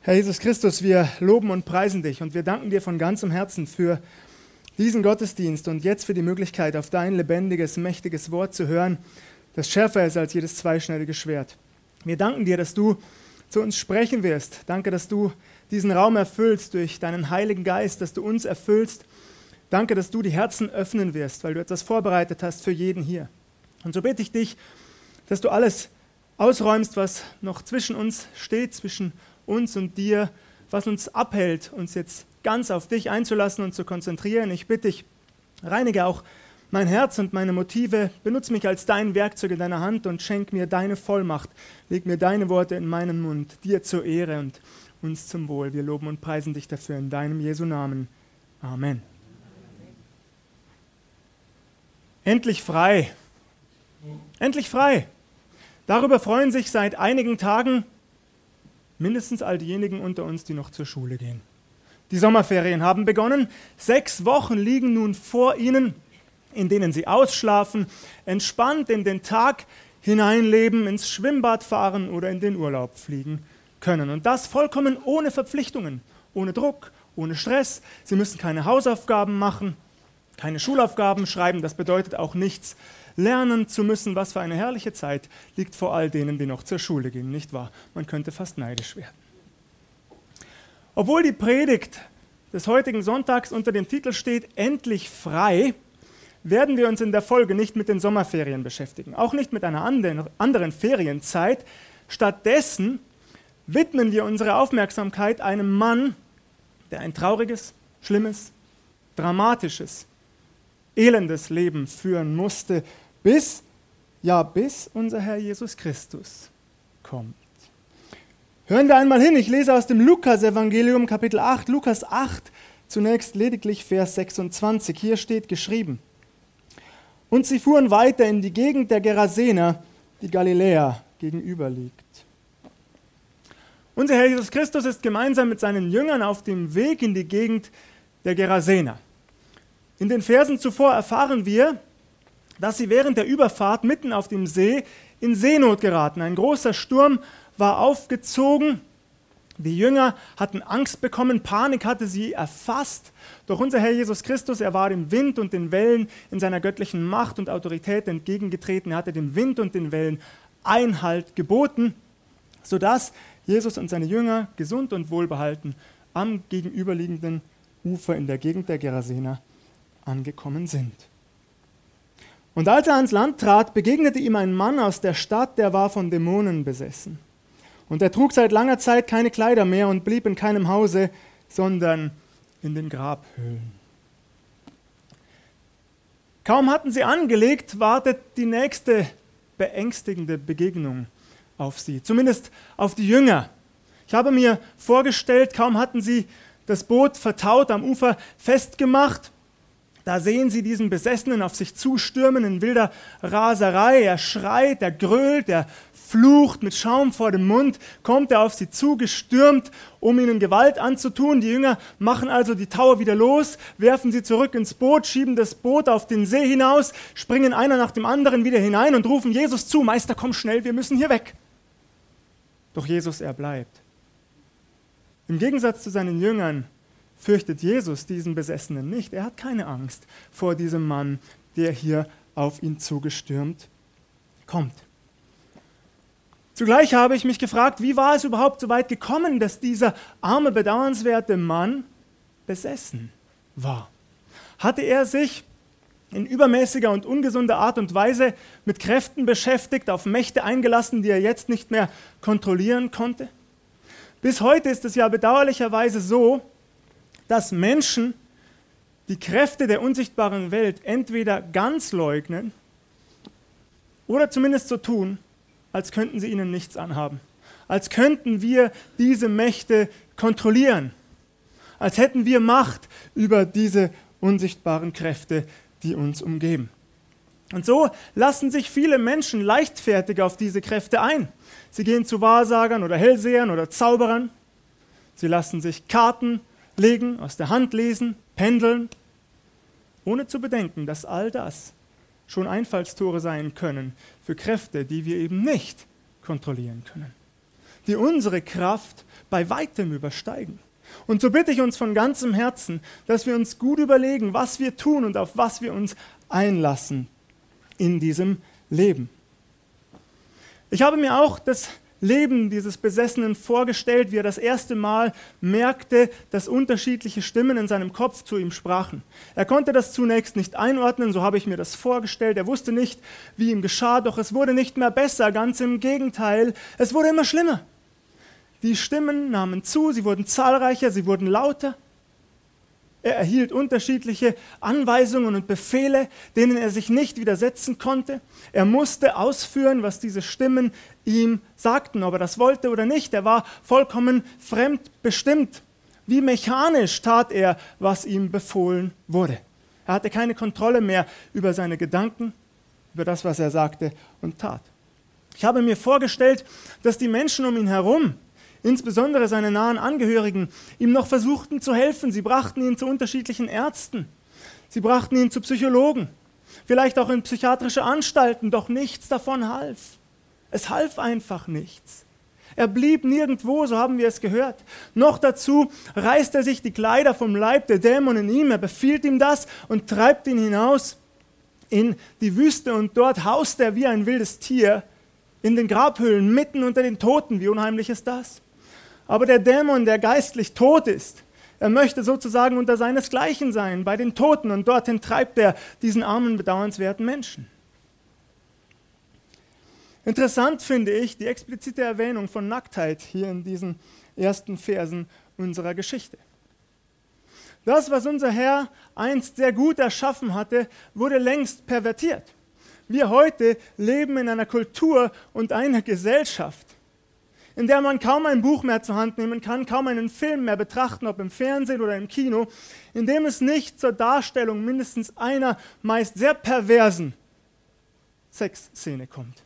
Herr Jesus Christus, wir loben und preisen dich und wir danken dir von ganzem Herzen für diesen Gottesdienst und jetzt für die Möglichkeit, auf dein lebendiges, mächtiges Wort zu hören, das schärfer ist als jedes zweischneidige Schwert. Wir danken dir, dass du zu uns sprechen wirst. Danke, dass du diesen Raum erfüllst durch deinen Heiligen Geist, dass du uns erfüllst. Danke, dass du die Herzen öffnen wirst, weil du etwas vorbereitet hast für jeden hier. Und so bitte ich dich, dass du alles ausräumst, was noch zwischen uns steht, zwischen uns und dir, was uns abhält, uns jetzt ganz auf dich einzulassen und zu konzentrieren. Ich bitte dich, reinige auch mein Herz und meine Motive, benutze mich als dein Werkzeug in deiner Hand und schenk mir deine Vollmacht. Leg mir deine Worte in meinen Mund, dir zur Ehre und uns zum Wohl. Wir loben und preisen dich dafür in deinem Jesu Namen. Amen. Endlich frei. Endlich frei. Darüber freuen sich seit einigen Tagen mindestens all diejenigen unter uns, die noch zur Schule gehen. Die Sommerferien haben begonnen. Sechs Wochen liegen nun vor ihnen, in denen sie ausschlafen, entspannt in den Tag hineinleben, ins Schwimmbad fahren oder in den Urlaub fliegen können. Und das vollkommen ohne Verpflichtungen, ohne Druck, ohne Stress. Sie müssen keine Hausaufgaben machen, keine Schulaufgaben schreiben. Das bedeutet auch nichts lernen zu müssen, was für eine herrliche Zeit liegt vor all denen, die noch zur Schule gehen, nicht wahr? Man könnte fast neidisch werden. Obwohl die Predigt des heutigen Sonntags unter dem Titel steht, endlich frei, werden wir uns in der Folge nicht mit den Sommerferien beschäftigen, auch nicht mit einer anderen Ferienzeit. Stattdessen widmen wir unsere Aufmerksamkeit einem Mann, der ein trauriges, schlimmes, dramatisches, elendes Leben führen musste, bis, ja, bis unser Herr Jesus Christus kommt. Hören wir einmal hin, ich lese aus dem Lukas-Evangelium, Kapitel 8, Lukas 8, zunächst lediglich Vers 26. Hier steht geschrieben: Und sie fuhren weiter in die Gegend der Gerasener, die Galiläa gegenüber liegt. Unser Herr Jesus Christus ist gemeinsam mit seinen Jüngern auf dem Weg in die Gegend der Gerasener. In den Versen zuvor erfahren wir, dass sie während der Überfahrt mitten auf dem See in Seenot geraten. Ein großer Sturm war aufgezogen. Die Jünger hatten Angst bekommen, Panik hatte sie erfasst. Doch unser Herr Jesus Christus, er war dem Wind und den Wellen in seiner göttlichen Macht und Autorität entgegengetreten. Er hatte dem Wind und den Wellen Einhalt geboten, sodass Jesus und seine Jünger gesund und wohlbehalten am gegenüberliegenden Ufer in der Gegend der Gerasener angekommen sind. Und als er ans Land trat, begegnete ihm ein Mann aus der Stadt, der war von Dämonen besessen. Und er trug seit langer Zeit keine Kleider mehr und blieb in keinem Hause, sondern in den Grabhöhlen. Kaum hatten sie angelegt, wartet die nächste beängstigende Begegnung auf sie, zumindest auf die Jünger. Ich habe mir vorgestellt, kaum hatten sie das Boot vertaut am Ufer festgemacht, da sehen sie diesen Besessenen auf sich zustürmen in wilder Raserei. Er schreit, er grölt, er flucht mit Schaum vor dem Mund, kommt er auf sie zugestürmt, um ihnen Gewalt anzutun. Die Jünger machen also die Taue wieder los, werfen sie zurück ins Boot, schieben das Boot auf den See hinaus, springen einer nach dem anderen wieder hinein und rufen Jesus zu, Meister, komm schnell, wir müssen hier weg. Doch Jesus, er bleibt. Im Gegensatz zu seinen Jüngern fürchtet Jesus diesen Besessenen nicht. Er hat keine Angst vor diesem Mann, der hier auf ihn zugestürmt kommt. Zugleich habe ich mich gefragt, wie war es überhaupt so weit gekommen, dass dieser arme, bedauernswerte Mann besessen war? Hatte er sich in übermäßiger und ungesunder Art und Weise mit Kräften beschäftigt, auf Mächte eingelassen, die er jetzt nicht mehr kontrollieren konnte? Bis heute ist es ja bedauerlicherweise so, dass Menschen die Kräfte der unsichtbaren Welt entweder ganz leugnen oder zumindest so tun, als könnten sie ihnen nichts anhaben, als könnten wir diese Mächte kontrollieren, als hätten wir Macht über diese unsichtbaren Kräfte, die uns umgeben. Und so lassen sich viele Menschen leichtfertig auf diese Kräfte ein. Sie gehen zu Wahrsagern oder Hellsehern oder Zauberern. Sie lassen sich Karten legen, aus der Hand lesen, pendeln, ohne zu bedenken, dass all das schon Einfallstore sein können für Kräfte, die wir eben nicht kontrollieren können. die unsere Kraft bei weitem übersteigen. Und so bitte ich uns von ganzem Herzen, dass wir uns gut überlegen, was wir tun und auf was wir uns einlassen in diesem Leben. Ich habe mir auch das Leben dieses Besessenen vorgestellt, wie er das erste Mal merkte, dass unterschiedliche Stimmen in seinem Kopf zu ihm sprachen. Er konnte das zunächst nicht einordnen, so habe ich mir das vorgestellt. Er wusste nicht, wie ihm geschah, doch es wurde nicht mehr besser, ganz im Gegenteil, es wurde immer schlimmer. Die Stimmen nahmen zu, sie wurden zahlreicher, sie wurden lauter. Er erhielt unterschiedliche Anweisungen und Befehle, denen er sich nicht widersetzen konnte. Er musste ausführen, was diese Stimmen ihm sagten, ob er das wollte oder nicht. Er war vollkommen fremdbestimmt. Wie mechanisch tat er, was ihm befohlen wurde. Er hatte keine Kontrolle mehr über seine Gedanken, über das, was er sagte und tat. Ich habe mir vorgestellt, dass die Menschen um ihn herum insbesondere seine nahen Angehörigen, ihm noch versuchten zu helfen. Sie brachten ihn zu unterschiedlichen Ärzten. Sie brachten ihn zu Psychologen, vielleicht auch in psychiatrische Anstalten, doch nichts davon half. Es half einfach nichts. Er blieb nirgendwo, so haben wir es gehört. Noch dazu reißt er sich die Kleider vom Leib der Dämon in ihm, er befiehlt ihm das und treibt ihn hinaus in die Wüste und dort haust er wie ein wildes Tier in den Grabhöhlen mitten unter den Toten. Wie unheimlich ist das? Aber der Dämon, der geistlich tot ist, er möchte sozusagen unter seinesgleichen sein, bei den Toten, und dorthin treibt er diesen armen, bedauernswerten Menschen. Interessant finde ich die explizite Erwähnung von Nacktheit hier in diesen ersten Versen unserer Geschichte. Das, was unser Herr einst sehr gut erschaffen hatte, wurde längst pervertiert. Wir heute leben in einer Kultur und einer Gesellschaft, in der man kaum ein Buch mehr zur Hand nehmen kann, kaum einen Film mehr betrachten, ob im Fernsehen oder im Kino, in dem es nicht zur Darstellung mindestens einer meist sehr perversen Sexszene kommt.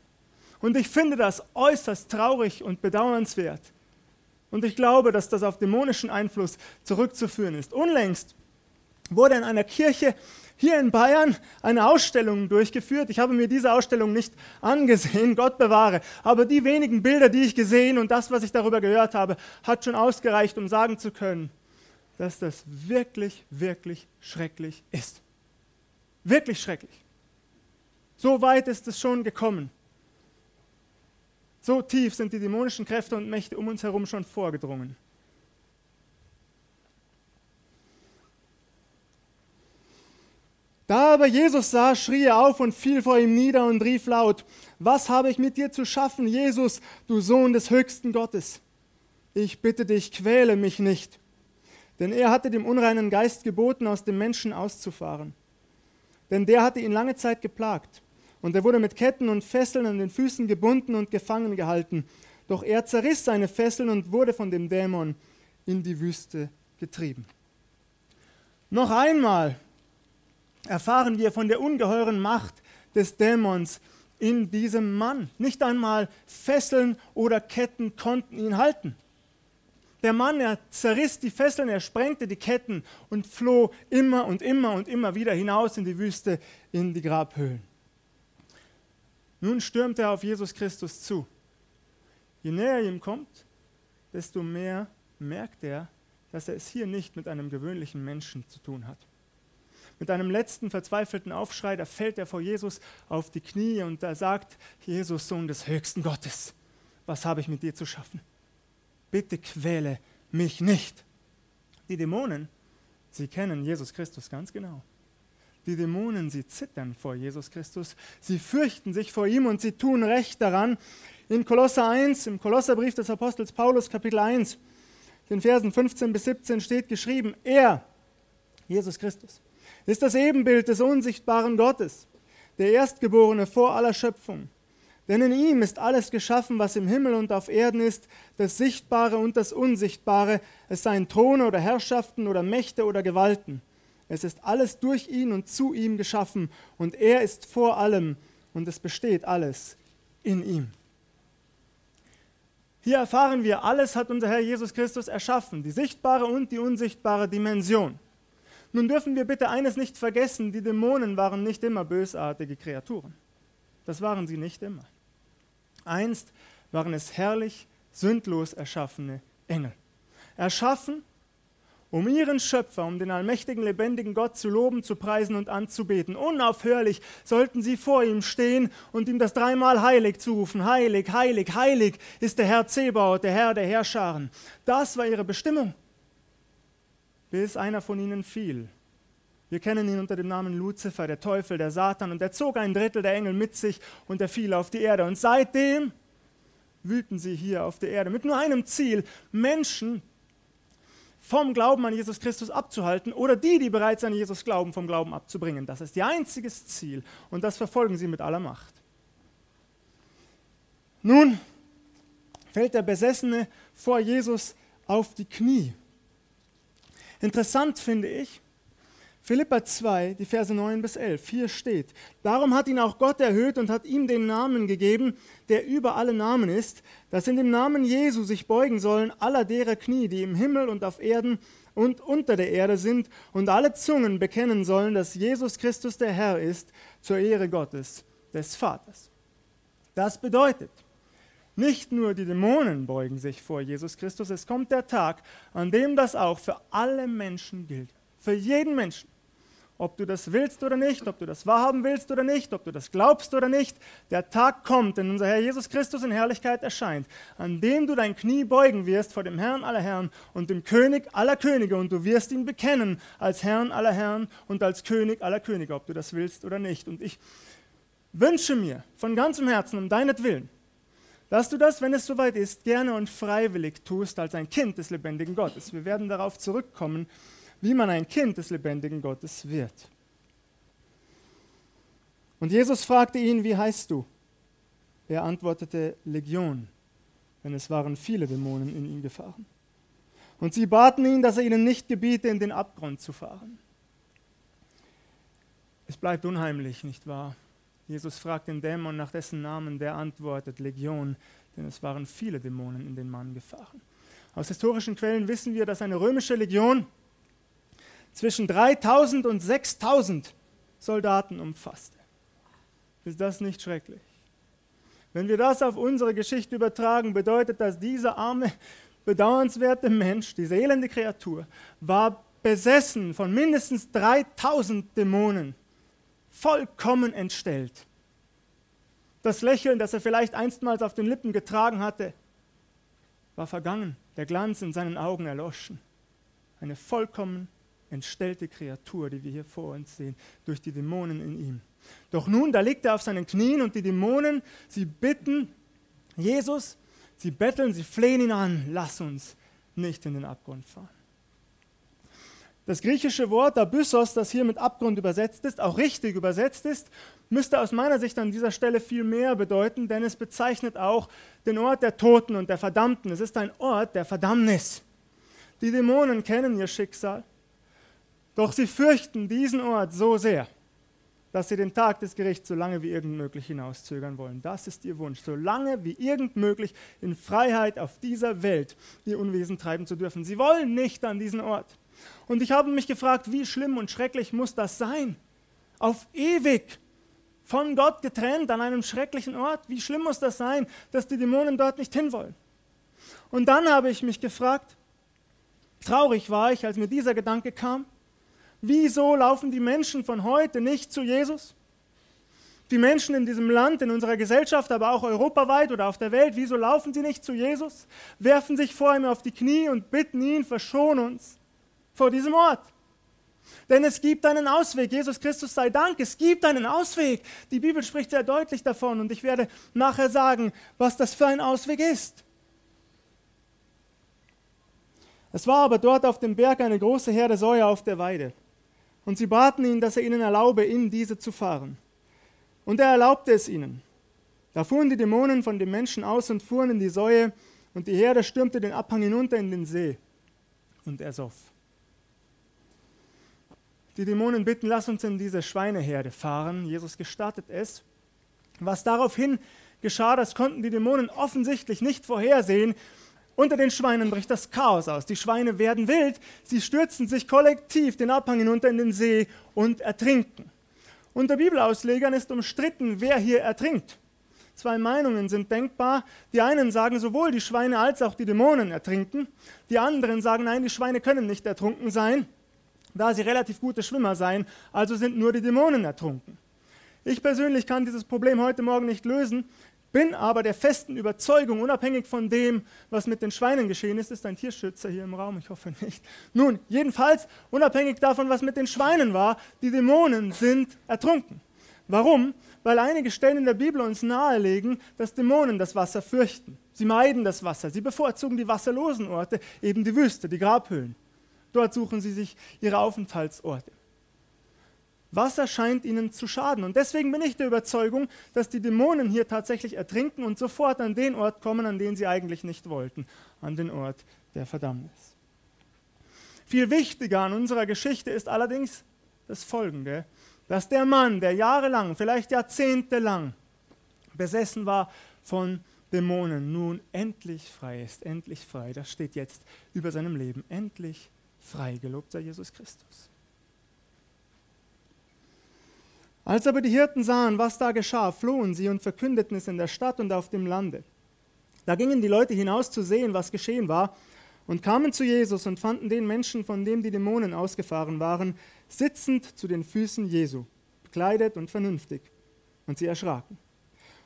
Und ich finde das äußerst traurig und bedauernswert. Und ich glaube, dass das auf dämonischen Einfluss zurückzuführen ist. Unlängst wurde in einer Kirche hier in Bayern eine Ausstellung durchgeführt. Ich habe mir diese Ausstellung nicht angesehen, Gott bewahre. Aber die wenigen Bilder, die ich gesehen und das, was ich darüber gehört habe, hat schon ausgereicht, um sagen zu können, dass das wirklich, wirklich schrecklich ist. Wirklich schrecklich. So weit ist es schon gekommen. So tief sind die dämonischen Kräfte und Mächte um uns herum schon vorgedrungen. Da aber Jesus sah, schrie er auf und fiel vor ihm nieder und rief laut, was habe ich mit dir zu schaffen, Jesus, du Sohn des höchsten Gottes? Ich bitte dich, quäle mich nicht. Denn er hatte dem unreinen Geist geboten, aus dem Menschen auszufahren. Denn der hatte ihn lange Zeit geplagt. Und er wurde mit Ketten und Fesseln an den Füßen gebunden und gefangen gehalten. Doch er zerriss seine Fesseln und wurde von dem Dämon in die Wüste getrieben. Noch einmal erfahren wir von der ungeheuren Macht des Dämons in diesem Mann. Nicht einmal Fesseln oder Ketten konnten ihn halten. Der Mann, er zerriss die Fesseln, er sprengte die Ketten und floh immer und immer und immer wieder hinaus in die Wüste, in die Grabhöhlen. Nun stürmt er auf Jesus Christus zu. Je näher er ihm kommt, desto mehr merkt er, dass er es hier nicht mit einem gewöhnlichen Menschen zu tun hat. Mit einem letzten verzweifelten Aufschrei, da fällt er vor Jesus auf die Knie und da sagt, Jesus, Sohn des höchsten Gottes, was habe ich mit dir zu schaffen? Bitte quäle mich nicht. Die Dämonen, sie kennen Jesus Christus ganz genau. Die Dämonen, sie zittern vor Jesus Christus, sie fürchten sich vor ihm und sie tun recht daran. In Kolosser 1, im Kolosserbrief des Apostels Paulus, Kapitel 1, den Versen 15 bis 17 steht geschrieben, er, Jesus Christus, ist das Ebenbild des unsichtbaren Gottes, der Erstgeborene vor aller Schöpfung. Denn in ihm ist alles geschaffen, was im Himmel und auf Erden ist, das Sichtbare und das Unsichtbare, es seien Throne oder Herrschaften oder Mächte oder Gewalten. Es ist alles durch ihn und zu ihm geschaffen und er ist vor allem und es besteht alles in ihm. Hier erfahren wir, alles hat unser Herr Jesus Christus erschaffen, die sichtbare und die unsichtbare Dimension. Nun dürfen wir bitte eines nicht vergessen, die Dämonen waren nicht immer bösartige Kreaturen. Das waren sie nicht immer. Einst waren es herrlich sündlos erschaffene Engel. Erschaffen, um ihren Schöpfer, um den allmächtigen, lebendigen Gott zu loben, zu preisen und anzubeten. Unaufhörlich sollten sie vor ihm stehen und ihm das dreimal heilig zurufen. Heilig, heilig, heilig ist der Herr Zebaoth, der Herr der Herrscharen. Das war ihre Bestimmung, bis einer von ihnen fiel. Wir kennen ihn unter dem Namen Luzifer, der Teufel, der Satan, und er zog ein Drittel der Engel mit sich und er fiel auf die Erde. Und seitdem wühlten sie hier auf der Erde mit nur einem Ziel, Menschen vom Glauben an Jesus Christus abzuhalten oder die, die bereits an Jesus glauben, vom Glauben abzubringen. Das ist ihr einziges Ziel und das verfolgen sie mit aller Macht. Nun fällt der Besessene vor Jesus auf die Knie. Interessant finde ich, Philippa 2, die Verse 9 bis 11. Hier steht, darum hat ihn auch Gott erhöht und hat ihm den Namen gegeben, der über alle Namen ist, dass in dem Namen Jesu sich beugen sollen aller derer Knie, die im Himmel und auf Erden und unter der Erde sind, und alle Zungen bekennen sollen, dass Jesus Christus der Herr ist, zur Ehre Gottes, des Vaters. Das bedeutet, nicht nur die Dämonen beugen sich vor Jesus Christus, es kommt der Tag, an dem das auch für alle Menschen gilt. Für jeden Menschen ob du das willst oder nicht, ob du das wahrhaben willst oder nicht, ob du das glaubst oder nicht, der Tag kommt, wenn unser Herr Jesus Christus in Herrlichkeit erscheint, an dem du dein Knie beugen wirst vor dem Herrn aller Herren und dem König aller Könige und du wirst ihn bekennen als Herrn aller Herren und als König aller Könige, ob du das willst oder nicht. Und ich wünsche mir von ganzem Herzen um deinetwillen, dass du das, wenn es soweit ist, gerne und freiwillig tust als ein Kind des lebendigen Gottes. Wir werden darauf zurückkommen, wie man ein Kind des lebendigen Gottes wird. Und Jesus fragte ihn, wie heißt du? Er antwortete, Legion, denn es waren viele Dämonen in ihn gefahren. Und sie baten ihn, dass er ihnen nicht gebiete, in den Abgrund zu fahren. Es bleibt unheimlich, nicht wahr? Jesus fragt den Dämon nach dessen Namen, der antwortet Legion, denn es waren viele Dämonen in den Mann gefahren. Aus historischen Quellen wissen wir, dass eine römische Legion zwischen 3000 und 6000 Soldaten umfasste. Ist das nicht schrecklich? Wenn wir das auf unsere Geschichte übertragen, bedeutet das, dieser arme, bedauernswerte Mensch, diese elende Kreatur, war besessen von mindestens 3000 Dämonen, vollkommen entstellt. Das Lächeln, das er vielleicht einstmals auf den Lippen getragen hatte, war vergangen, der Glanz in seinen Augen erloschen. Eine vollkommen entstellte Kreatur, die wir hier vor uns sehen, durch die Dämonen in ihm. Doch nun, da liegt er auf seinen Knien und die Dämonen, sie bitten Jesus, sie betteln, sie flehen ihn an, lass uns nicht in den Abgrund fahren. Das griechische Wort Abyssos, das hier mit Abgrund übersetzt ist, auch richtig übersetzt ist, müsste aus meiner Sicht an dieser Stelle viel mehr bedeuten, denn es bezeichnet auch den Ort der Toten und der Verdammten. Es ist ein Ort der Verdammnis. Die Dämonen kennen ihr Schicksal. Doch sie fürchten diesen Ort so sehr, dass sie den Tag des Gerichts so lange wie irgend möglich hinauszögern wollen. Das ist ihr Wunsch, so lange wie irgend möglich in Freiheit auf dieser Welt ihr Unwesen treiben zu dürfen. Sie wollen nicht an diesen Ort. Und ich habe mich gefragt, wie schlimm und schrecklich muss das sein? Auf ewig von Gott getrennt an einem schrecklichen Ort. Wie schlimm muss das sein, dass die Dämonen dort nicht hinwollen? Und dann habe ich mich gefragt, traurig war ich, als mir dieser Gedanke kam, Wieso laufen die Menschen von heute nicht zu Jesus? Die Menschen in diesem Land, in unserer Gesellschaft, aber auch europaweit oder auf der Welt, wieso laufen sie nicht zu Jesus? Werfen sich vor ihm auf die Knie und bitten ihn, verschon uns vor diesem Ort. Denn es gibt einen Ausweg. Jesus Christus sei Dank, es gibt einen Ausweg. Die Bibel spricht sehr deutlich davon und ich werde nachher sagen, was das für ein Ausweg ist. Es war aber dort auf dem Berg eine große Herde Säue auf der Weide. Und sie baten ihn, dass er ihnen erlaube, in diese zu fahren. Und er erlaubte es ihnen. Da fuhren die Dämonen von dem Menschen aus und fuhren in die Säue, und die Herde stürmte den Abhang hinunter in den See, und er soff. Die Dämonen bitten, lass uns in diese Schweineherde fahren. Jesus gestattet es. Was daraufhin geschah, das konnten die Dämonen offensichtlich nicht vorhersehen. Unter den Schweinen bricht das Chaos aus. Die Schweine werden wild, sie stürzen sich kollektiv den Abhang hinunter in den See und ertrinken. Unter Bibelauslegern ist umstritten, wer hier ertrinkt. Zwei Meinungen sind denkbar. Die einen sagen, sowohl die Schweine als auch die Dämonen ertrinken. Die anderen sagen, nein, die Schweine können nicht ertrunken sein, da sie relativ gute Schwimmer seien, also sind nur die Dämonen ertrunken. Ich persönlich kann dieses Problem heute Morgen nicht lösen, bin aber der festen Überzeugung, unabhängig von dem, was mit den Schweinen geschehen ist, ist ein Tierschützer hier im Raum, ich hoffe nicht. Nun, jedenfalls, unabhängig davon, was mit den Schweinen war, die Dämonen sind ertrunken. Warum? Weil einige Stellen in der Bibel uns nahelegen, dass Dämonen das Wasser fürchten. Sie meiden das Wasser, sie bevorzugen die wasserlosen Orte, eben die Wüste, die Grabhöhlen. Dort suchen sie sich ihre Aufenthaltsorte. Wasser scheint ihnen zu schaden. Und deswegen bin ich der Überzeugung, dass die Dämonen hier tatsächlich ertrinken und sofort an den Ort kommen, an den sie eigentlich nicht wollten, an den Ort der Verdammnis. Viel wichtiger an unserer Geschichte ist allerdings das Folgende, dass der Mann, der jahrelang, vielleicht jahrzehntelang besessen war von Dämonen, nun endlich frei ist, endlich frei. Das steht jetzt über seinem Leben, endlich frei. Gelobt sei Jesus Christus. Als aber die Hirten sahen, was da geschah, flohen sie und verkündeten es in der Stadt und auf dem Lande. Da gingen die Leute hinaus zu sehen, was geschehen war, und kamen zu Jesus und fanden den Menschen, von dem die Dämonen ausgefahren waren, sitzend zu den Füßen Jesu, bekleidet und vernünftig. Und sie erschraken.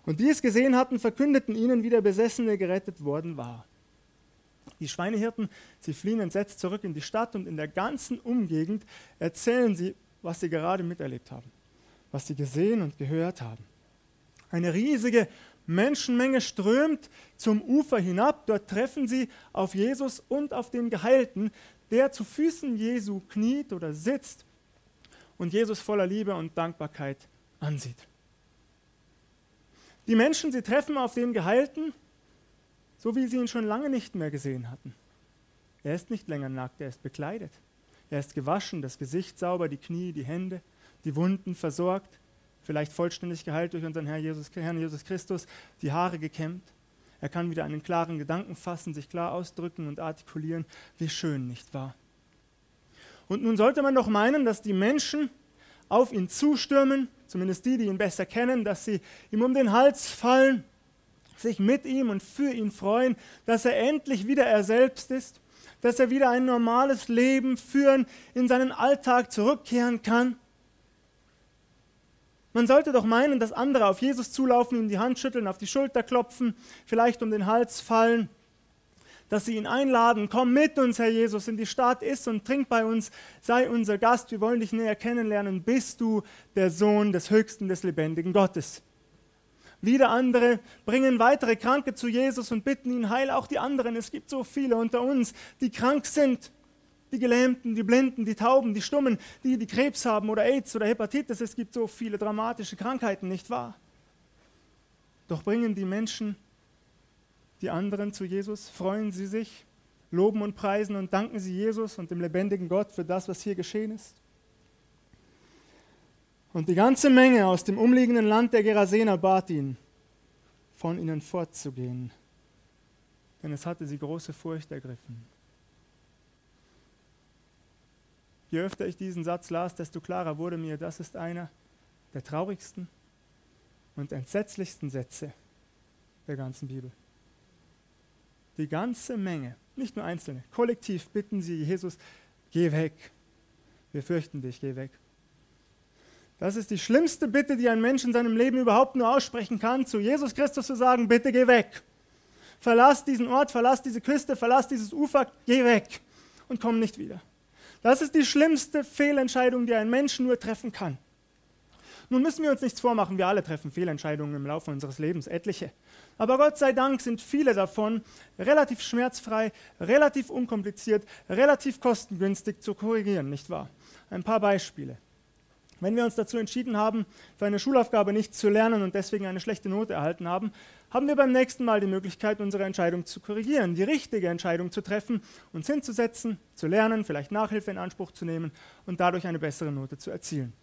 Und die es gesehen hatten, verkündeten ihnen, wie der Besessene gerettet worden war. Die Schweinehirten, sie fliehen entsetzt zurück in die Stadt und in der ganzen Umgegend erzählen sie, was sie gerade miterlebt haben was sie gesehen und gehört haben. Eine riesige Menschenmenge strömt zum Ufer hinab. Dort treffen sie auf Jesus und auf den Geheilten, der zu Füßen Jesu kniet oder sitzt und Jesus voller Liebe und Dankbarkeit ansieht. Die Menschen, sie treffen auf den Geheilten, so wie sie ihn schon lange nicht mehr gesehen hatten. Er ist nicht länger nackt, er ist bekleidet. Er ist gewaschen, das Gesicht sauber, die Knie, die Hände die Wunden versorgt, vielleicht vollständig geheilt durch unseren Herrn Jesus, Herrn Jesus Christus, die Haare gekämmt. Er kann wieder einen klaren Gedanken fassen, sich klar ausdrücken und artikulieren. Wie schön, nicht wahr? Und nun sollte man doch meinen, dass die Menschen auf ihn zustürmen, zumindest die, die ihn besser kennen, dass sie ihm um den Hals fallen, sich mit ihm und für ihn freuen, dass er endlich wieder er selbst ist, dass er wieder ein normales Leben führen, in seinen Alltag zurückkehren kann. Man sollte doch meinen, dass andere auf Jesus zulaufen, ihm die Hand schütteln, auf die Schulter klopfen, vielleicht um den Hals fallen, dass sie ihn einladen, komm mit uns, Herr Jesus, in die Stadt, iss und trink bei uns, sei unser Gast, wir wollen dich näher kennenlernen, bist du der Sohn des Höchsten, des lebendigen Gottes. Wieder andere bringen weitere Kranke zu Jesus und bitten ihn, heil auch die anderen. Es gibt so viele unter uns, die krank sind die Gelähmten, die Blinden, die Tauben, die Stummen, die, die Krebs haben oder AIDS oder Hepatitis. Es gibt so viele dramatische Krankheiten, nicht wahr? Doch bringen die Menschen die anderen zu Jesus, freuen sie sich, loben und preisen und danken sie Jesus und dem lebendigen Gott für das, was hier geschehen ist. Und die ganze Menge aus dem umliegenden Land der Gerasener bat ihn, von ihnen fortzugehen, denn es hatte sie große Furcht ergriffen. Je öfter ich diesen Satz las, desto klarer wurde mir, das ist einer der traurigsten und entsetzlichsten Sätze der ganzen Bibel. Die ganze Menge, nicht nur Einzelne, kollektiv bitten sie Jesus, geh weg. Wir fürchten dich, geh weg. Das ist die schlimmste Bitte, die ein Mensch in seinem Leben überhaupt nur aussprechen kann, zu Jesus Christus zu sagen, bitte geh weg. Verlass diesen Ort, verlass diese Küste, verlass dieses Ufer, geh weg und komm nicht wieder. Das ist die schlimmste Fehlentscheidung, die ein Mensch nur treffen kann. Nun müssen wir uns nichts vormachen, wir alle treffen Fehlentscheidungen im Laufe unseres Lebens, etliche. Aber Gott sei Dank sind viele davon relativ schmerzfrei, relativ unkompliziert, relativ kostengünstig zu korrigieren, nicht wahr? Ein paar Beispiele. Wenn wir uns dazu entschieden haben, für eine Schulaufgabe nichts zu lernen und deswegen eine schlechte Note erhalten haben, haben wir beim nächsten Mal die Möglichkeit, unsere Entscheidung zu korrigieren, die richtige Entscheidung zu treffen, uns hinzusetzen, zu lernen, vielleicht Nachhilfe in Anspruch zu nehmen und dadurch eine bessere Note zu erzielen.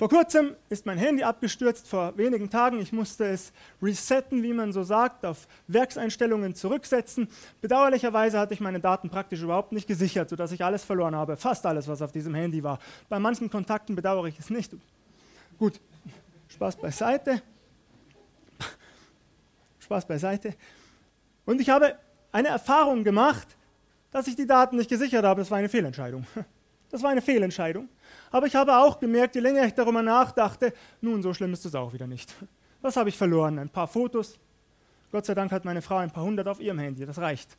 Vor kurzem ist mein Handy abgestürzt, vor wenigen Tagen. Ich musste es resetten, wie man so sagt, auf Werkseinstellungen zurücksetzen. Bedauerlicherweise hatte ich meine Daten praktisch überhaupt nicht gesichert, sodass ich alles verloren habe, fast alles, was auf diesem Handy war. Bei manchen Kontakten bedauere ich es nicht. Gut, Spaß beiseite. Spaß beiseite. Und ich habe eine Erfahrung gemacht, dass ich die Daten nicht gesichert habe. Das war eine Fehlentscheidung. Das war eine Fehlentscheidung. Aber ich habe auch gemerkt, je länger ich darüber nachdachte, nun, so schlimm ist es auch wieder nicht. Was habe ich verloren? Ein paar Fotos. Gott sei Dank hat meine Frau ein paar hundert auf ihrem Handy. Das reicht.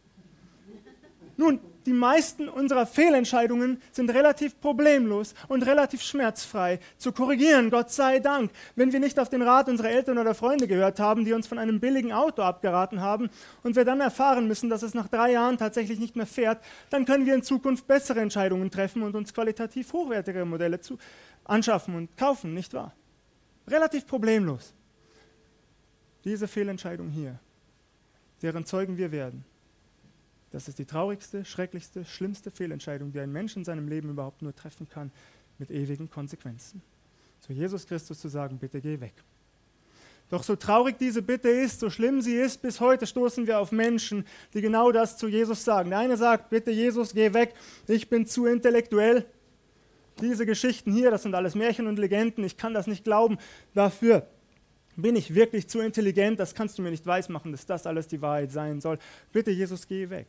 Nun, die meisten unserer Fehlentscheidungen sind relativ problemlos und relativ schmerzfrei zu korrigieren, Gott sei Dank. Wenn wir nicht auf den Rat unserer Eltern oder Freunde gehört haben, die uns von einem billigen Auto abgeraten haben und wir dann erfahren müssen, dass es nach drei Jahren tatsächlich nicht mehr fährt, dann können wir in Zukunft bessere Entscheidungen treffen und uns qualitativ hochwertigere Modelle zu anschaffen und kaufen, nicht wahr? Relativ problemlos. Diese Fehlentscheidung hier, deren Zeugen wir werden, das ist die traurigste, schrecklichste, schlimmste Fehlentscheidung, die ein Mensch in seinem Leben überhaupt nur treffen kann, mit ewigen Konsequenzen. Zu Jesus Christus zu sagen, bitte geh weg. Doch so traurig diese Bitte ist, so schlimm sie ist, bis heute stoßen wir auf Menschen, die genau das zu Jesus sagen. Der eine sagt, bitte Jesus, geh weg, ich bin zu intellektuell. Diese Geschichten hier, das sind alles Märchen und Legenden, ich kann das nicht glauben. Dafür bin ich wirklich zu intelligent, das kannst du mir nicht weismachen, dass das alles die Wahrheit sein soll. Bitte Jesus, geh weg.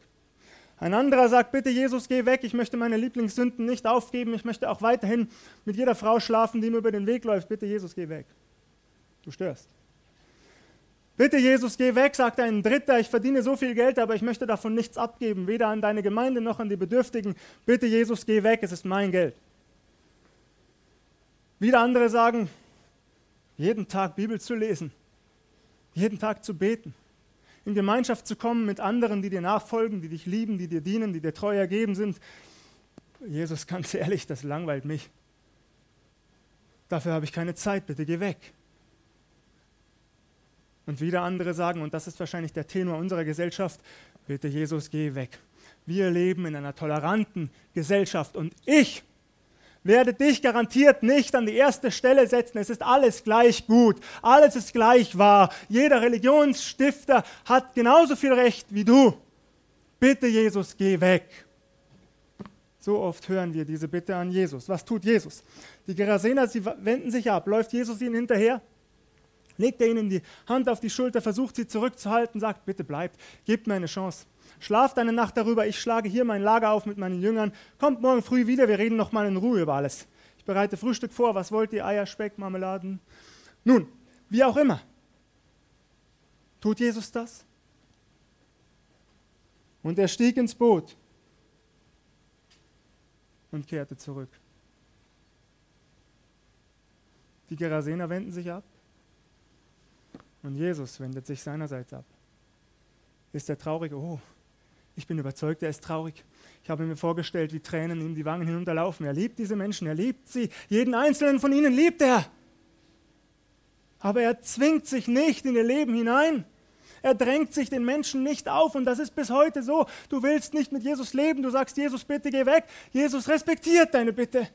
Ein anderer sagt, bitte Jesus, geh weg, ich möchte meine Lieblingssünden nicht aufgeben, ich möchte auch weiterhin mit jeder Frau schlafen, die mir über den Weg läuft. Bitte Jesus, geh weg. Du störst. Bitte Jesus, geh weg, sagt ein Dritter, ich verdiene so viel Geld, aber ich möchte davon nichts abgeben, weder an deine Gemeinde noch an die Bedürftigen. Bitte Jesus, geh weg, es ist mein Geld. Wieder andere sagen, jeden Tag Bibel zu lesen, jeden Tag zu beten, in Gemeinschaft zu kommen mit anderen, die dir nachfolgen, die dich lieben, die dir dienen, die dir treu ergeben sind. Jesus, ganz ehrlich, das langweilt mich. Dafür habe ich keine Zeit, bitte geh weg. Und wieder andere sagen, und das ist wahrscheinlich der Tenor unserer Gesellschaft, bitte Jesus, geh weg. Wir leben in einer toleranten Gesellschaft und ich werde dich garantiert nicht an die erste Stelle setzen. Es ist alles gleich gut, alles ist gleich wahr. Jeder Religionsstifter hat genauso viel Recht wie du. Bitte Jesus, geh weg. So oft hören wir diese Bitte an Jesus. Was tut Jesus? Die Gerasener, sie wenden sich ab. Läuft Jesus ihnen hinterher? Legt er ihnen die Hand auf die Schulter, versucht sie zurückzuhalten, sagt, bitte bleibt, gebt mir eine Chance. Schlaft eine Nacht darüber, ich schlage hier mein Lager auf mit meinen Jüngern. Kommt morgen früh wieder, wir reden noch mal in Ruhe über alles. Ich bereite Frühstück vor, was wollt ihr? Eier, Speck, Marmeladen? Nun, wie auch immer. Tut Jesus das? Und er stieg ins Boot und kehrte zurück. Die Gerasener wenden sich ab und Jesus wendet sich seinerseits ab. Ist er traurig? Oh, ich bin überzeugt, er ist traurig. Ich habe mir vorgestellt, wie Tränen ihm die Wangen hinunterlaufen. Er liebt diese Menschen, er liebt sie. Jeden einzelnen von ihnen liebt er. Aber er zwingt sich nicht in ihr Leben hinein. Er drängt sich den Menschen nicht auf und das ist bis heute so. Du willst nicht mit Jesus leben, du sagst, Jesus, bitte geh weg. Jesus respektiert deine Bitte.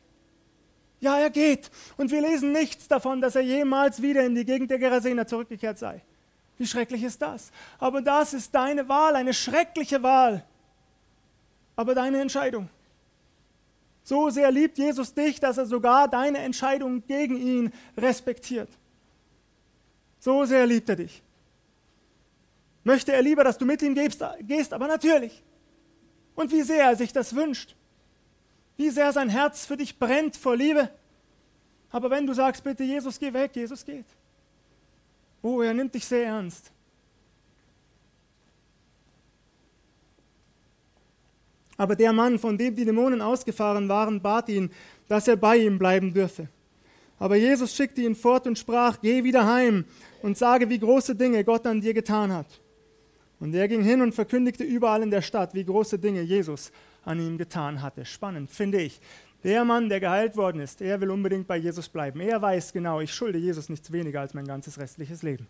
Ja, er geht. Und wir lesen nichts davon, dass er jemals wieder in die Gegend der Gerasener zurückgekehrt sei. Wie schrecklich ist das? Aber das ist deine Wahl, eine schreckliche Wahl. Aber deine Entscheidung. So sehr liebt Jesus dich, dass er sogar deine Entscheidung gegen ihn respektiert. So sehr liebt er dich. Möchte er lieber, dass du mit ihm gehst, aber natürlich. Und wie sehr er sich das wünscht. Wie sehr sein Herz für dich brennt vor Liebe. Aber wenn du sagst, bitte Jesus, geh weg, Jesus geht. Oh, er nimmt dich sehr ernst. Aber der Mann, von dem die Dämonen ausgefahren waren, bat ihn, dass er bei ihm bleiben dürfe. Aber Jesus schickte ihn fort und sprach, geh wieder heim und sage, wie große Dinge Gott an dir getan hat. Und er ging hin und verkündigte überall in der Stadt, wie große Dinge Jesus an ihm getan hatte. Spannend, finde ich. Der Mann, der geheilt worden ist, er will unbedingt bei Jesus bleiben. Er weiß genau, ich schulde Jesus nichts weniger als mein ganzes restliches Leben.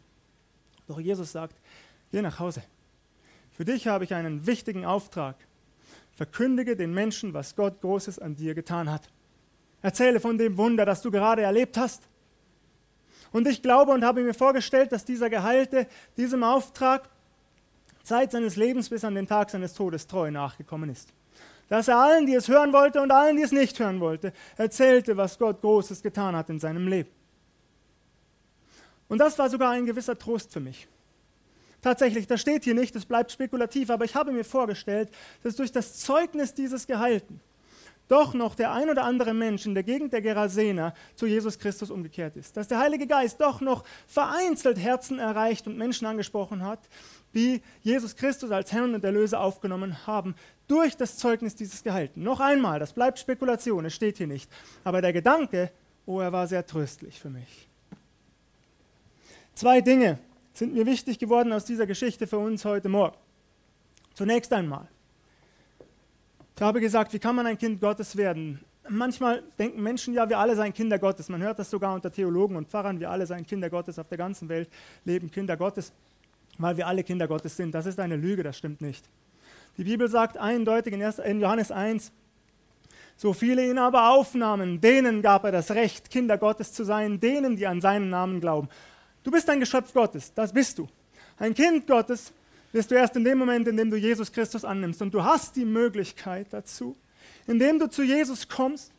Doch Jesus sagt, geh nach Hause. Für dich habe ich einen wichtigen Auftrag. Verkündige den Menschen, was Gott Großes an dir getan hat. Erzähle von dem Wunder, das du gerade erlebt hast. Und ich glaube und habe mir vorgestellt, dass dieser Geheilte diesem Auftrag Zeit seines Lebens bis an den Tag seines Todes treu nachgekommen ist dass er allen, die es hören wollte und allen, die es nicht hören wollte, erzählte, was Gott Großes getan hat in seinem Leben. Und das war sogar ein gewisser Trost für mich. tatsächlich, das steht hier nicht, es bleibt spekulativ, aber ich habe mir vorgestellt, dass durch das Zeugnis dieses Gehalten doch noch der ein oder andere Mensch in der Gegend der Gerasener zu Jesus Christus umgekehrt ist. Dass der Heilige Geist doch noch vereinzelt Herzen erreicht und Menschen angesprochen hat, die Jesus Christus als Herrn und Erlöser aufgenommen haben, durch das Zeugnis dieses Gehalten. Noch einmal, das bleibt Spekulation, es steht hier nicht. Aber der Gedanke, oh, er war sehr tröstlich für mich. Zwei Dinge sind mir wichtig geworden aus dieser Geschichte für uns heute Morgen. Zunächst einmal, ich habe gesagt, wie kann man ein Kind Gottes werden? Manchmal denken Menschen, ja, wir alle seien Kinder Gottes. Man hört das sogar unter Theologen und Pfarrern, wir alle seien Kinder Gottes auf der ganzen Welt, leben Kinder Gottes, weil wir alle Kinder Gottes sind. Das ist eine Lüge, das stimmt nicht. Die Bibel sagt eindeutig in Johannes 1, so viele ihn aber aufnahmen, denen gab er das Recht, Kinder Gottes zu sein, denen, die an seinen Namen glauben. Du bist ein Geschöpf Gottes, das bist du. Ein Kind Gottes bist du erst in dem Moment, in dem du Jesus Christus annimmst. Und du hast die Möglichkeit dazu, indem du zu Jesus kommst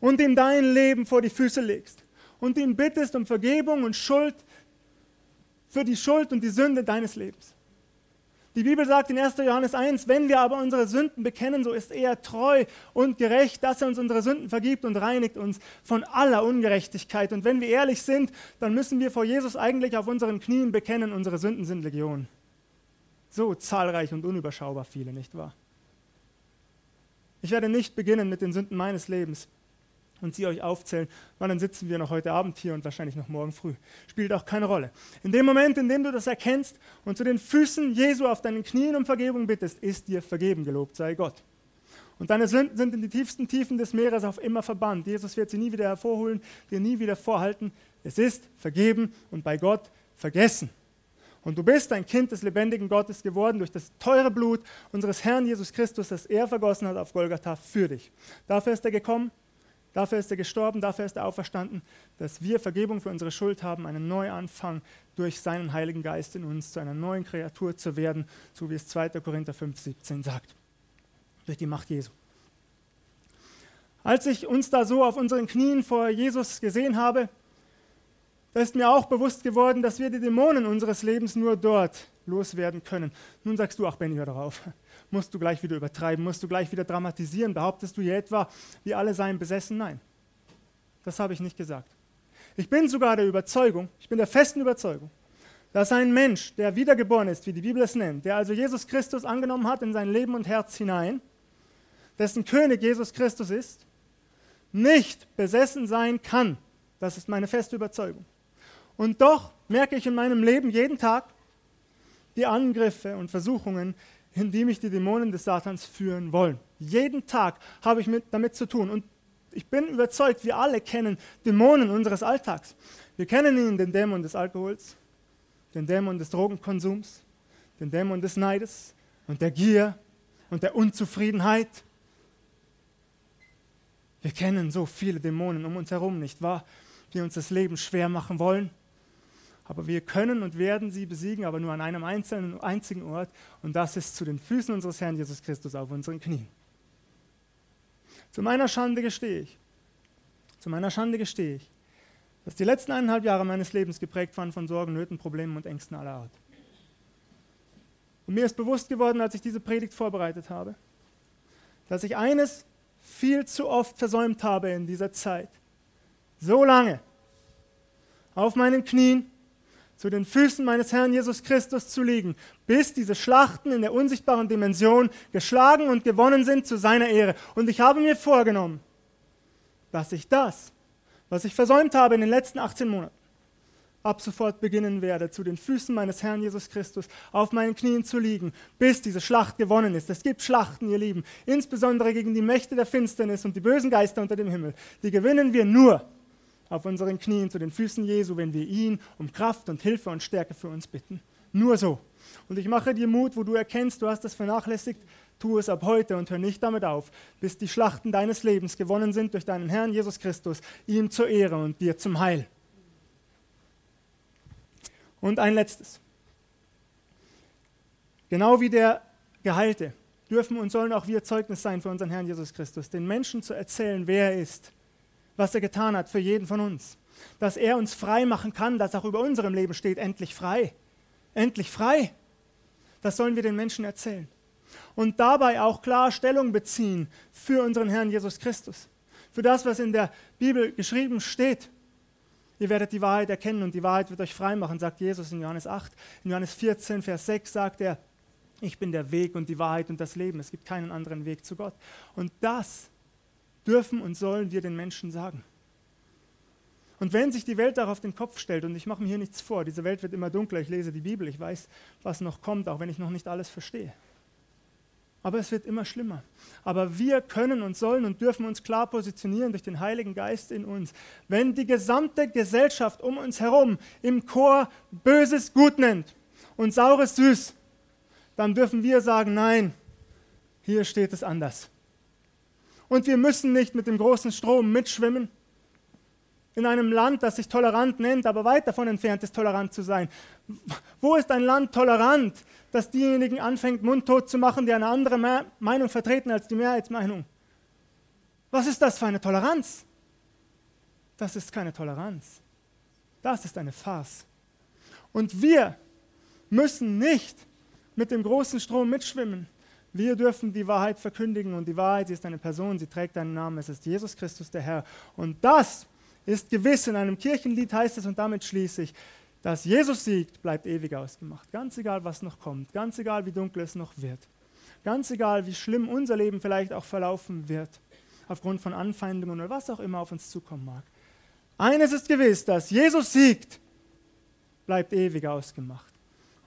und ihm dein Leben vor die Füße legst und ihn bittest um Vergebung und Schuld für die Schuld und die Sünde deines Lebens. Die Bibel sagt in 1. Johannes 1, wenn wir aber unsere Sünden bekennen, so ist er treu und gerecht, dass er uns unsere Sünden vergibt und reinigt uns von aller Ungerechtigkeit. Und wenn wir ehrlich sind, dann müssen wir vor Jesus eigentlich auf unseren Knien bekennen, unsere Sünden sind Legion. So zahlreich und unüberschaubar viele, nicht wahr? Ich werde nicht beginnen mit den Sünden meines Lebens und sie euch aufzählen, weil dann sitzen wir noch heute Abend hier und wahrscheinlich noch morgen früh. Spielt auch keine Rolle. In dem Moment, in dem du das erkennst und zu den Füßen Jesu auf deinen Knien um Vergebung bittest, ist dir vergeben, gelobt sei Gott. Und deine Sünden sind in die tiefsten Tiefen des Meeres auf immer verbannt. Jesus wird sie nie wieder hervorholen, dir nie wieder vorhalten. Es ist vergeben und bei Gott vergessen. Und du bist ein Kind des lebendigen Gottes geworden durch das teure Blut unseres Herrn Jesus Christus, das er vergossen hat auf Golgatha für dich. Dafür ist er gekommen, Dafür ist er gestorben, dafür ist er auferstanden, dass wir Vergebung für unsere Schuld haben, einen Neuanfang durch seinen Heiligen Geist in uns zu einer neuen Kreatur zu werden, so wie es 2. Korinther 5, 17 sagt. Durch die Macht Jesu. Als ich uns da so auf unseren Knien vor Jesus gesehen habe, da ist mir auch bewusst geworden, dass wir die Dämonen unseres Lebens nur dort loswerden können. Nun sagst du, ach Benny, hör darauf musst du gleich wieder übertreiben, musst du gleich wieder dramatisieren. Behauptest du hier etwa, wir alle seien besessen? Nein, das habe ich nicht gesagt. Ich bin sogar der Überzeugung, ich bin der festen Überzeugung, dass ein Mensch, der wiedergeboren ist, wie die Bibel es nennt, der also Jesus Christus angenommen hat in sein Leben und Herz hinein, dessen König Jesus Christus ist, nicht besessen sein kann. Das ist meine feste Überzeugung. Und doch merke ich in meinem Leben jeden Tag die Angriffe und Versuchungen, in die mich die Dämonen des Satans führen wollen. Jeden Tag habe ich mit, damit zu tun. Und ich bin überzeugt, wir alle kennen Dämonen unseres Alltags. Wir kennen ihn, den Dämon des Alkohols, den Dämon des Drogenkonsums, den Dämon des Neides und der Gier und der Unzufriedenheit. Wir kennen so viele Dämonen um uns herum, nicht wahr? Die uns das Leben schwer machen wollen. Aber wir können und werden sie besiegen, aber nur an einem einzelnen, einzigen Ort. Und das ist zu den Füßen unseres Herrn Jesus Christus auf unseren Knien. Zu meiner Schande gestehe ich, zu meiner Schande gestehe ich, dass die letzten eineinhalb Jahre meines Lebens geprägt waren von Sorgen, Nöten, Problemen und Ängsten aller Art. Und mir ist bewusst geworden, als ich diese Predigt vorbereitet habe, dass ich eines viel zu oft versäumt habe in dieser Zeit. So lange auf meinen Knien zu den Füßen meines Herrn Jesus Christus zu liegen, bis diese Schlachten in der unsichtbaren Dimension geschlagen und gewonnen sind zu seiner Ehre. Und ich habe mir vorgenommen, dass ich das, was ich versäumt habe in den letzten 18 Monaten, ab sofort beginnen werde, zu den Füßen meines Herrn Jesus Christus auf meinen Knien zu liegen, bis diese Schlacht gewonnen ist. Es gibt Schlachten, ihr Lieben, insbesondere gegen die Mächte der Finsternis und die bösen Geister unter dem Himmel. Die gewinnen wir nur, auf unseren Knien zu den Füßen Jesu, wenn wir ihn um Kraft und Hilfe und Stärke für uns bitten. Nur so. Und ich mache dir Mut, wo du erkennst, du hast es vernachlässigt, tu es ab heute und hör nicht damit auf, bis die Schlachten deines Lebens gewonnen sind durch deinen Herrn Jesus Christus, ihm zur Ehre und dir zum Heil. Und ein letztes. Genau wie der Geheilte dürfen und sollen auch wir Zeugnis sein für unseren Herrn Jesus Christus, den Menschen zu erzählen, wer er ist was er getan hat für jeden von uns. Dass er uns frei machen kann, dass auch über unserem Leben steht, endlich frei. endlich frei. Das sollen wir den Menschen erzählen. Und dabei auch klar Stellung beziehen für unseren Herrn Jesus Christus. Für das, was in der Bibel geschrieben steht. Ihr werdet die Wahrheit erkennen und die Wahrheit wird euch frei machen, sagt Jesus in Johannes 8. In Johannes 14, Vers 6 sagt er, ich bin der Weg und die Wahrheit und das Leben. Es gibt keinen anderen Weg zu Gott. Und das dürfen und sollen wir den Menschen sagen. Und wenn sich die Welt darauf den Kopf stellt, und ich mache mir hier nichts vor, diese Welt wird immer dunkler, ich lese die Bibel, ich weiß, was noch kommt, auch wenn ich noch nicht alles verstehe. Aber es wird immer schlimmer. Aber wir können und sollen und dürfen uns klar positionieren durch den Heiligen Geist in uns. Wenn die gesamte Gesellschaft um uns herum im Chor Böses gut nennt und Saures süß, dann dürfen wir sagen, nein, hier steht es anders. Und wir müssen nicht mit dem großen Strom mitschwimmen, in einem Land, das sich tolerant nennt, aber weit davon entfernt ist, tolerant zu sein. Wo ist ein Land tolerant, das diejenigen anfängt, mundtot zu machen, die eine andere Meinung vertreten als die Mehrheitsmeinung? Was ist das für eine Toleranz? Das ist keine Toleranz. Das ist eine Farce. Und wir müssen nicht mit dem großen Strom mitschwimmen. Wir dürfen die Wahrheit verkündigen und die Wahrheit, sie ist eine Person, sie trägt einen Namen, es ist Jesus Christus der Herr. Und das ist gewiss. In einem Kirchenlied heißt es, und damit schließe ich, dass Jesus siegt, bleibt ewig ausgemacht. Ganz egal, was noch kommt, ganz egal, wie dunkel es noch wird, ganz egal, wie schlimm unser Leben vielleicht auch verlaufen wird, aufgrund von Anfeindungen oder was auch immer auf uns zukommen mag. Eines ist gewiss, dass Jesus siegt, bleibt ewig ausgemacht.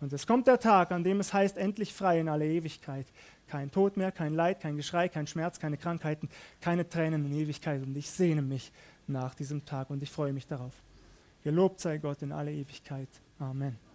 Und es kommt der Tag, an dem es heißt, endlich frei in alle Ewigkeit. Kein Tod mehr, kein Leid, kein Geschrei, kein Schmerz, keine Krankheiten, keine Tränen in Ewigkeit. Und ich sehne mich nach diesem Tag und ich freue mich darauf. Gelobt sei Gott in alle Ewigkeit. Amen.